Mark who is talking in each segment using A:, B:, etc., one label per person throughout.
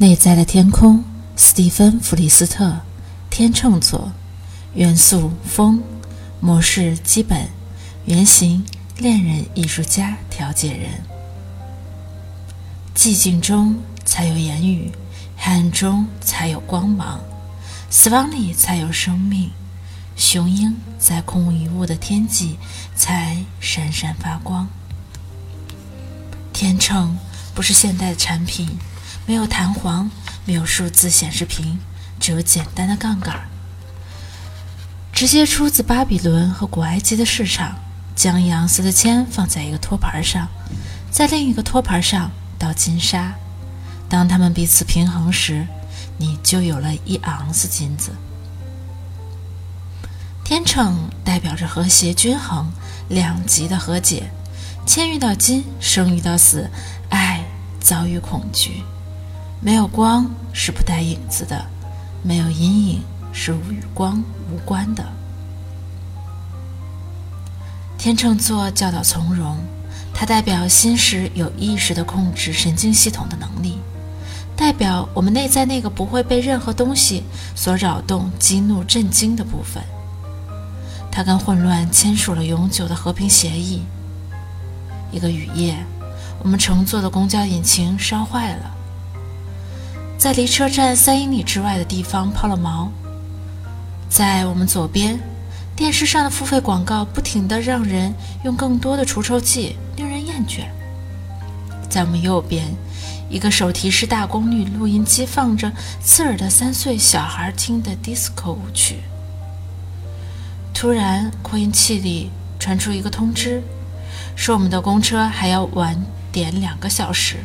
A: 内在的天空，斯蒂芬·弗里斯特，天秤座，元素风，模式基本，原型恋人、艺术家、调解人。寂静中才有言语，黑暗中才有光芒，死亡里才有生命。雄鹰在空无一物的天际才闪闪发光。天秤不是现代的产品，没有弹簧，没有数字显示屏，只有简单的杠杆。直接出自巴比伦和古埃及的市场，将一盎司的铅放在一个托盘上，在另一个托盘上倒金沙。当它们彼此平衡时，你就有了一盎司金子。天秤代表着和谐均衡、两极的和解。铅遇到金，生遇到死，爱遭遇恐惧。没有光是不带影子的，没有阴影是与光无关的。天秤座教导从容，它代表心识有意识的控制神经系统的能力，代表我们内在那个不会被任何东西所扰动、激怒、震惊的部分。他跟混乱签署了永久的和平协议。一个雨夜，我们乘坐的公交引擎烧坏了，在离车站三英里之外的地方抛了锚。在我们左边，电视上的付费广告不停地让人用更多的除臭剂，令人厌倦。在我们右边，一个手提式大功率录音机放着刺耳的三岁小孩听的 disco 舞曲。突然，扩音器里传出一个通知，说我们的公车还要晚点两个小时。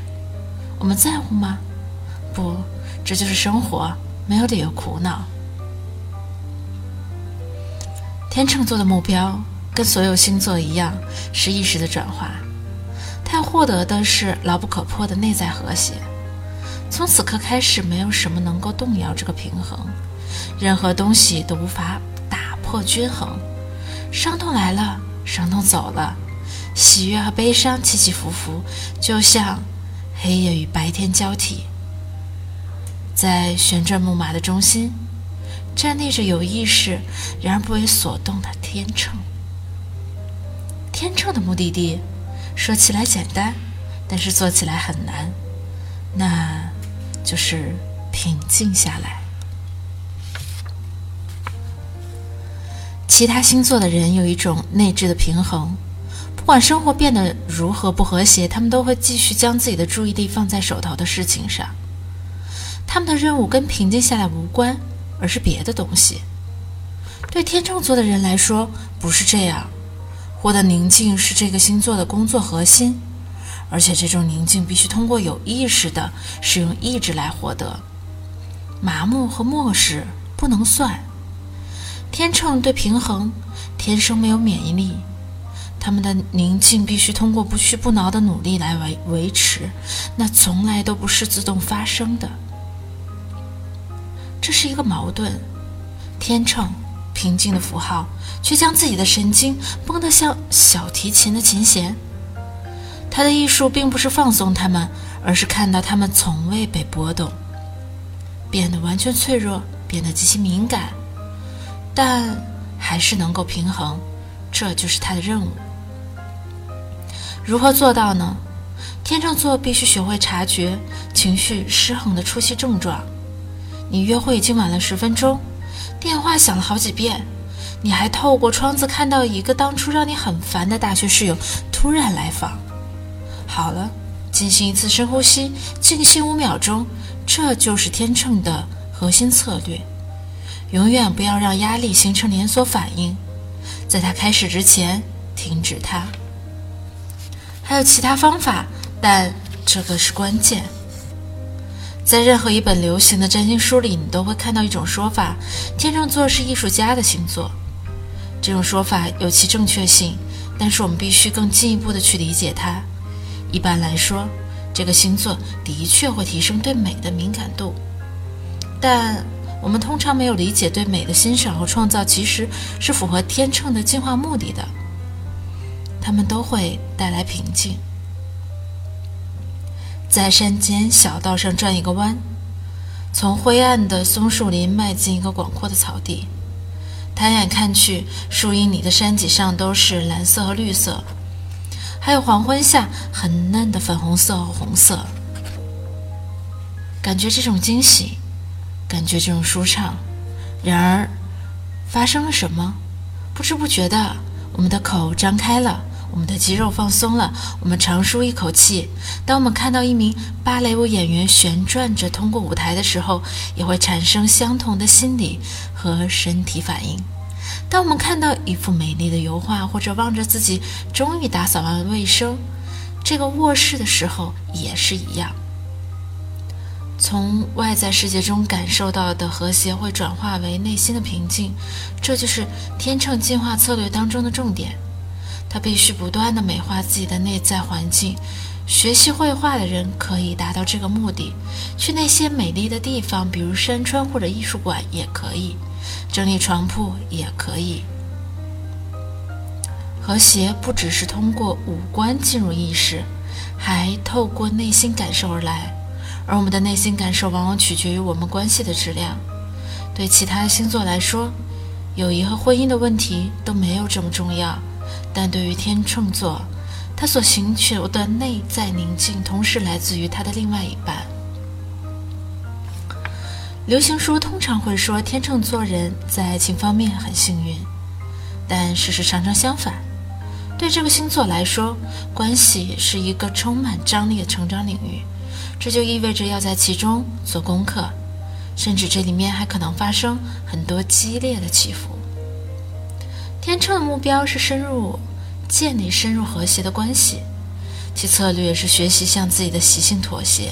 A: 我们在乎吗？不，这就是生活，没有理由苦恼。天秤座的目标跟所有星座一样，是意识的转化。他要获得的是牢不可破的内在和谐。从此刻开始，没有什么能够动摇这个平衡，任何东西都无法打。破均衡，伤痛来了，伤痛走了，喜悦和悲伤起起伏伏，就像黑夜与白天交替。在旋转木马的中心，站立着有意识，然而不为所动的天秤。天秤的目的地，说起来简单，但是做起来很难，那就是平静下来。其他星座的人有一种内置的平衡，不管生活变得如何不和谐，他们都会继续将自己的注意力放在手头的事情上。他们的任务跟平静下来无关，而是别的东西。对天秤座的人来说，不是这样。获得宁静是这个星座的工作核心，而且这种宁静必须通过有意识的使用意志来获得。麻木和漠视不能算。天秤对平衡天生没有免疫力，他们的宁静必须通过不屈不挠的努力来维维持，那从来都不是自动发生的。这是一个矛盾：天秤平静的符号，却将自己的神经绷得像小提琴的琴弦。他的艺术并不是放松他们，而是看到他们从未被波动，变得完全脆弱，变得极其敏感。但还是能够平衡，这就是他的任务。如何做到呢？天秤座必须学会察觉情绪失衡的初期症状。你约会已经晚了十分钟，电话响了好几遍，你还透过窗子看到一个当初让你很烦的大学室友突然来访。好了，进行一次深呼吸，静心五秒钟，这就是天秤的核心策略。永远不要让压力形成连锁反应，在它开始之前停止它。还有其他方法，但这个是关键。在任何一本流行的占星书里，你都会看到一种说法：天秤座是艺术家的星座。这种说法有其正确性，但是我们必须更进一步的去理解它。一般来说，这个星座的确会提升对美的敏感度，但。我们通常没有理解对美的欣赏和创造，其实是符合天秤的进化目的的。它们都会带来平静。在山间小道上转一个弯，从灰暗的松树林迈进一个广阔的草地，抬眼看去，树荫里的山脊上都是蓝色和绿色，还有黄昏下很嫩的粉红色和红色。感觉这种惊喜，感觉这种舒畅。然而，发生了什么？不知不觉的，我们的口张开了。我们的肌肉放松了，我们长舒一口气。当我们看到一名芭蕾舞演员旋转着通过舞台的时候，也会产生相同的心理和身体反应。当我们看到一幅美丽的油画，或者望着自己终于打扫完卫生这个卧室的时候，也是一样。从外在世界中感受到的和谐会转化为内心的平静，这就是天秤进化策略当中的重点。他必须不断地美化自己的内在环境。学习绘画的人可以达到这个目的，去那些美丽的地方，比如山川或者艺术馆也可以，整理床铺也可以。和谐不只是通过五官进入意识，还透过内心感受而来。而我们的内心感受往往取决于我们关系的质量。对其他星座来说，友谊和婚姻的问题都没有这么重要。但对于天秤座，他所寻求的内在宁静，同时来自于他的另外一半。流行书通常会说天秤座人在爱情方面很幸运，但事实常常相反。对这个星座来说，关系是一个充满张力的成长领域，这就意味着要在其中做功课，甚至这里面还可能发生很多激烈的起伏。天秤的目标是深入建立深入和谐的关系，其策略是学习向自己的习性妥协，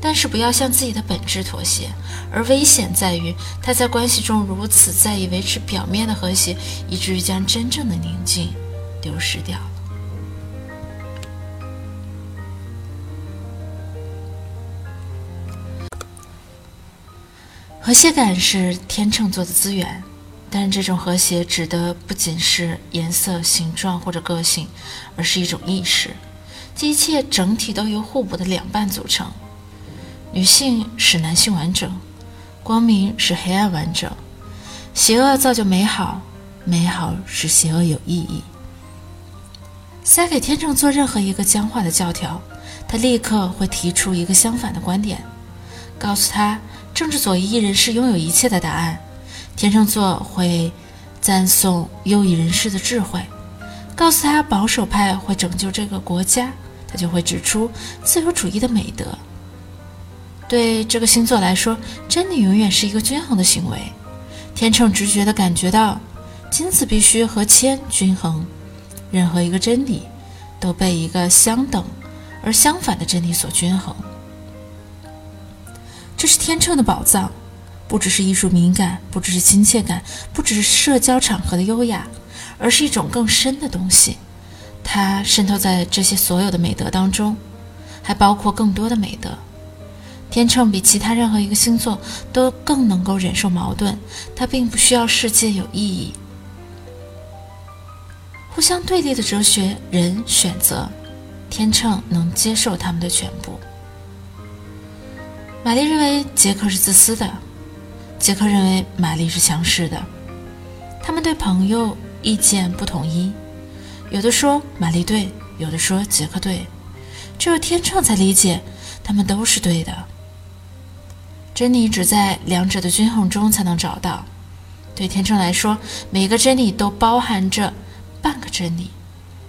A: 但是不要向自己的本质妥协。而危险在于他在关系中如此在意维持表面的和谐，以至于将真正的宁静丢失掉了。和谐感是天秤座的资源。但这种和谐指的不仅是颜色、形状或者个性，而是一种意识，即一切整体都由互补的两半组成。女性使男性完整，光明使黑暗完整，邪恶造就美好，美好使邪恶有意义。塞给天秤座任何一个僵化的教条，他立刻会提出一个相反的观点，告诉他政治左翼人士拥有一切的答案。天秤座会赞颂右翼人士的智慧，告诉他保守派会拯救这个国家，他就会指出自由主义的美德。对这个星座来说，真理永远是一个均衡的行为。天秤直觉地感觉到，金子必须和铅均衡，任何一个真理都被一个相等而相反的真理所均衡。这是天秤的宝藏。不只是艺术敏感，不只是亲切感，不只是社交场合的优雅，而是一种更深的东西。它渗透在这些所有的美德当中，还包括更多的美德。天秤比其他任何一个星座都更能够忍受矛盾，它并不需要世界有意义。互相对立的哲学，人选择，天秤能接受他们的全部。玛丽认为杰克是自私的。杰克认为玛丽是强势的，他们对朋友意见不统一，有的说玛丽对，有的说杰克对，只有天秤才理解他们都是对的。真理只在两者的均衡中才能找到。对天秤来说，每个真理都包含着半个真理，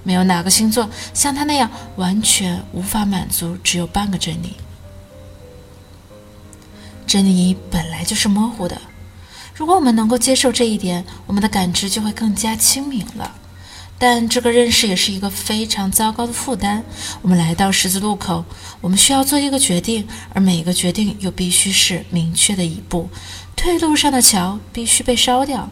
A: 没有哪个星座像他那样完全无法满足只有半个真理。真理本来就是模糊的，如果我们能够接受这一点，我们的感知就会更加清明了。但这个认识也是一个非常糟糕的负担。我们来到十字路口，我们需要做一个决定，而每一个决定又必须是明确的一步。退路上的桥必须被烧掉。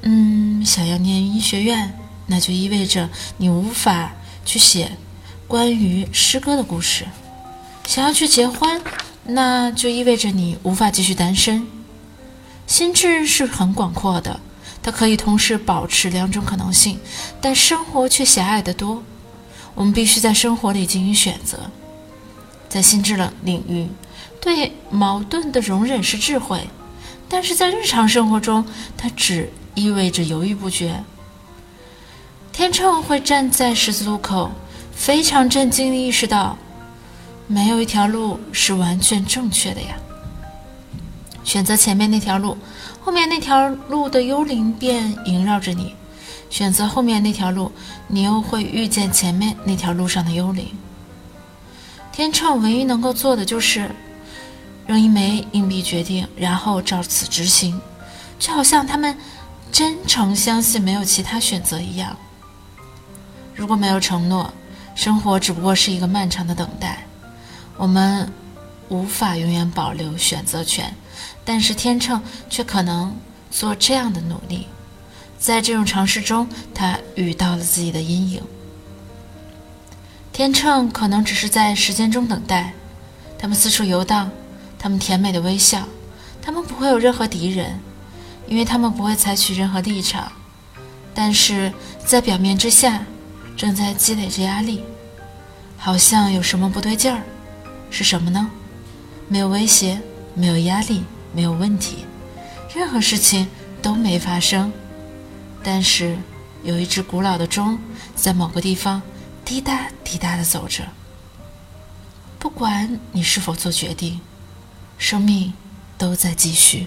A: 嗯，想要念医学院，那就意味着你无法去写关于诗歌的故事。想要去结婚。那就意味着你无法继续单身。心智是很广阔的，它可以同时保持两种可能性，但生活却狭隘得多。我们必须在生活里进行选择。在心智的领域，对矛盾的容忍是智慧，但是在日常生活中，它只意味着犹豫不决。天秤会站在十字路口，非常震惊地意识到，没有一条路是完全正确的呀。选择前面那条路，后面那条路的幽灵便萦绕着你；选择后面那条路，你又会遇见前面那条路上的幽灵。天秤唯一能够做的就是用一枚硬币决定，然后照此执行，就好像他们真诚相信没有其他选择一样。如果没有承诺，生活只不过是一个漫长的等待。我们无法永远保留选择权。但是天秤却可能做这样的努力，在这种尝试中，他遇到了自己的阴影。天秤可能只是在时间中等待，他们四处游荡，他们甜美的微笑，他们不会有任何敌人，因为他们不会采取任何立场。但是在表面之下，正在积累着压力，好像有什么不对劲儿，是什么呢？没有威胁，没有压力。没有问题，任何事情都没发生。但是，有一只古老的钟在某个地方滴答滴答地走着。不管你是否做决定，生命都在继续。